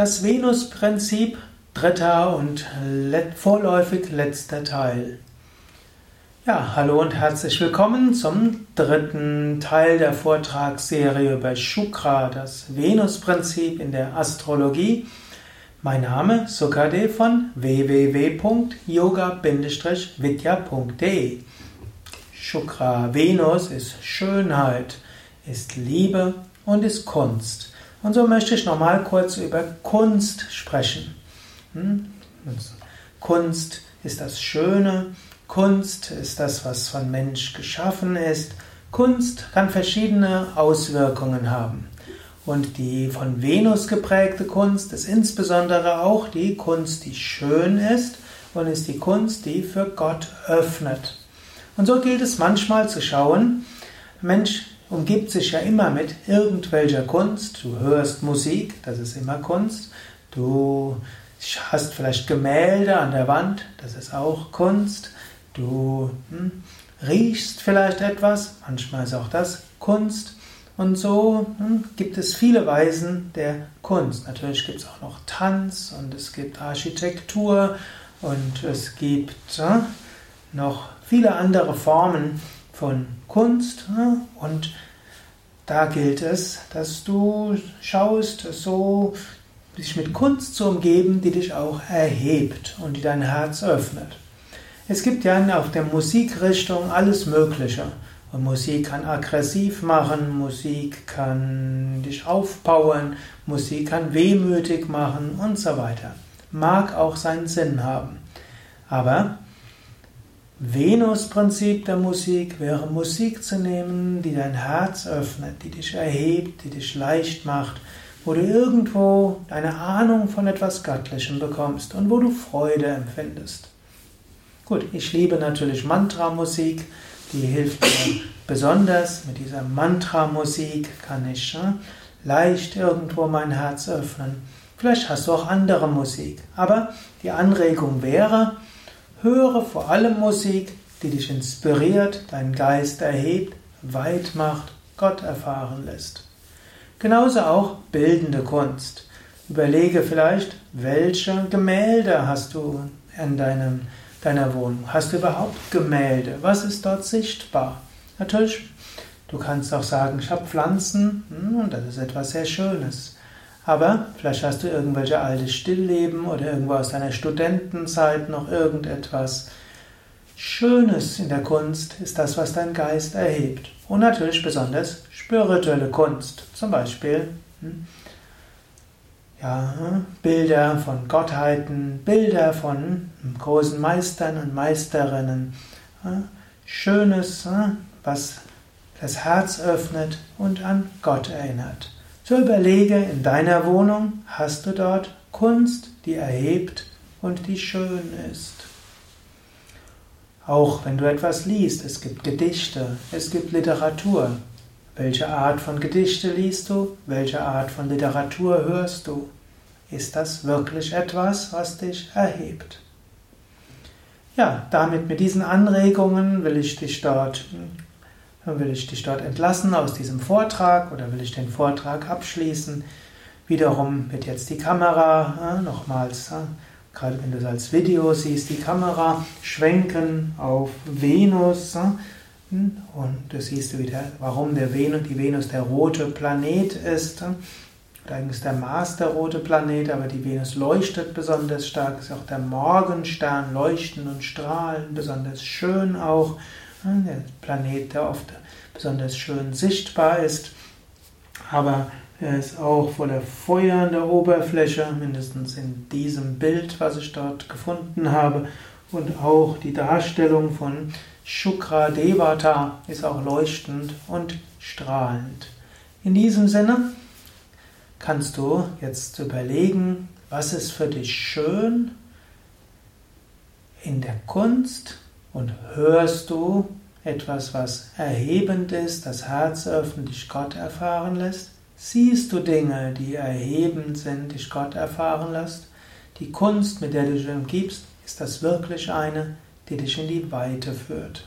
Das Venus-Prinzip, dritter und vorläufig letzter Teil. Ja, hallo und herzlich willkommen zum dritten Teil der Vortragsserie über Shukra, das Venus-Prinzip in der Astrologie. Mein Name Sukade von www.yoga-vidya.de Shukra Venus ist Schönheit, ist Liebe und ist Kunst. Und so möchte ich nochmal kurz über Kunst sprechen. Hm? Kunst ist das Schöne, Kunst ist das, was von Mensch geschaffen ist. Kunst kann verschiedene Auswirkungen haben. Und die von Venus geprägte Kunst ist insbesondere auch die Kunst, die schön ist und ist die Kunst, die für Gott öffnet. Und so gilt es manchmal zu schauen, Mensch, umgibt sich ja immer mit irgendwelcher Kunst. Du hörst Musik, das ist immer Kunst. Du hast vielleicht Gemälde an der Wand, das ist auch Kunst. Du hm, riechst vielleicht etwas, manchmal ist auch das Kunst. Und so hm, gibt es viele Weisen der Kunst. Natürlich gibt es auch noch Tanz und es gibt Architektur und es gibt hm, noch viele andere Formen von Kunst ne? und da gilt es, dass du schaust, so dich mit Kunst zu umgeben, die dich auch erhebt und die dein Herz öffnet. Es gibt ja auf der Musikrichtung alles Mögliche. Und Musik kann aggressiv machen, Musik kann dich aufpowern, Musik kann wehmütig machen und so weiter. Mag auch seinen Sinn haben. Aber Venus-Prinzip der Musik wäre Musik zu nehmen, die dein Herz öffnet, die dich erhebt, die dich leicht macht, wo du irgendwo eine Ahnung von etwas Göttlichem bekommst und wo du Freude empfindest. Gut, ich liebe natürlich Mantra-Musik, die hilft mir besonders. Mit dieser Mantra-Musik kann ich äh, leicht irgendwo mein Herz öffnen. Vielleicht hast du auch andere Musik, aber die Anregung wäre, Höre vor allem Musik, die dich inspiriert, deinen Geist erhebt, weit macht, Gott erfahren lässt. Genauso auch bildende Kunst. Überlege vielleicht, welche Gemälde hast du in deinem, deiner Wohnung? Hast du überhaupt Gemälde? Was ist dort sichtbar? Natürlich, du kannst auch sagen, ich habe Pflanzen hm, und das ist etwas sehr Schönes. Aber vielleicht hast du irgendwelche alte Stillleben oder irgendwo aus deiner Studentenzeit noch irgendetwas Schönes in der Kunst ist das, was dein Geist erhebt. Und natürlich besonders spirituelle Kunst. Zum Beispiel hm, ja, Bilder von Gottheiten, Bilder von großen Meistern und Meisterinnen. Schönes, was das Herz öffnet und an Gott erinnert. So überlege, in deiner Wohnung hast du dort Kunst, die erhebt und die schön ist. Auch wenn du etwas liest, es gibt Gedichte, es gibt Literatur. Welche Art von Gedichte liest du? Welche Art von Literatur hörst du? Ist das wirklich etwas, was dich erhebt? Ja, damit mit diesen Anregungen will ich dich dort Will ich dich dort entlassen aus diesem Vortrag oder will ich den Vortrag abschließen? Wiederum wird jetzt die Kamera äh, nochmals, äh, gerade wenn du es als Video siehst, die Kamera schwenken auf Venus. Äh, und du siehst wieder, warum der Venus, die Venus der rote Planet ist. Eigentlich ist der Mars der rote Planet, aber die Venus leuchtet besonders stark, ist auch der Morgenstern leuchten und strahlen, besonders schön auch. Der Planet, der oft besonders schön sichtbar ist, aber er ist auch voller Feuer an der Oberfläche, mindestens in diesem Bild, was ich dort gefunden habe. Und auch die Darstellung von Shukra Devata ist auch leuchtend und strahlend. In diesem Sinne kannst du jetzt überlegen, was ist für dich schön in der Kunst und hörst du etwas, was erhebend ist, das Herz öffnet, dich Gott erfahren lässt? Siehst du Dinge, die erhebend sind, dich Gott erfahren lässt? Die Kunst, mit der du dich umgibst, ist das wirklich eine, die dich in die Weite führt?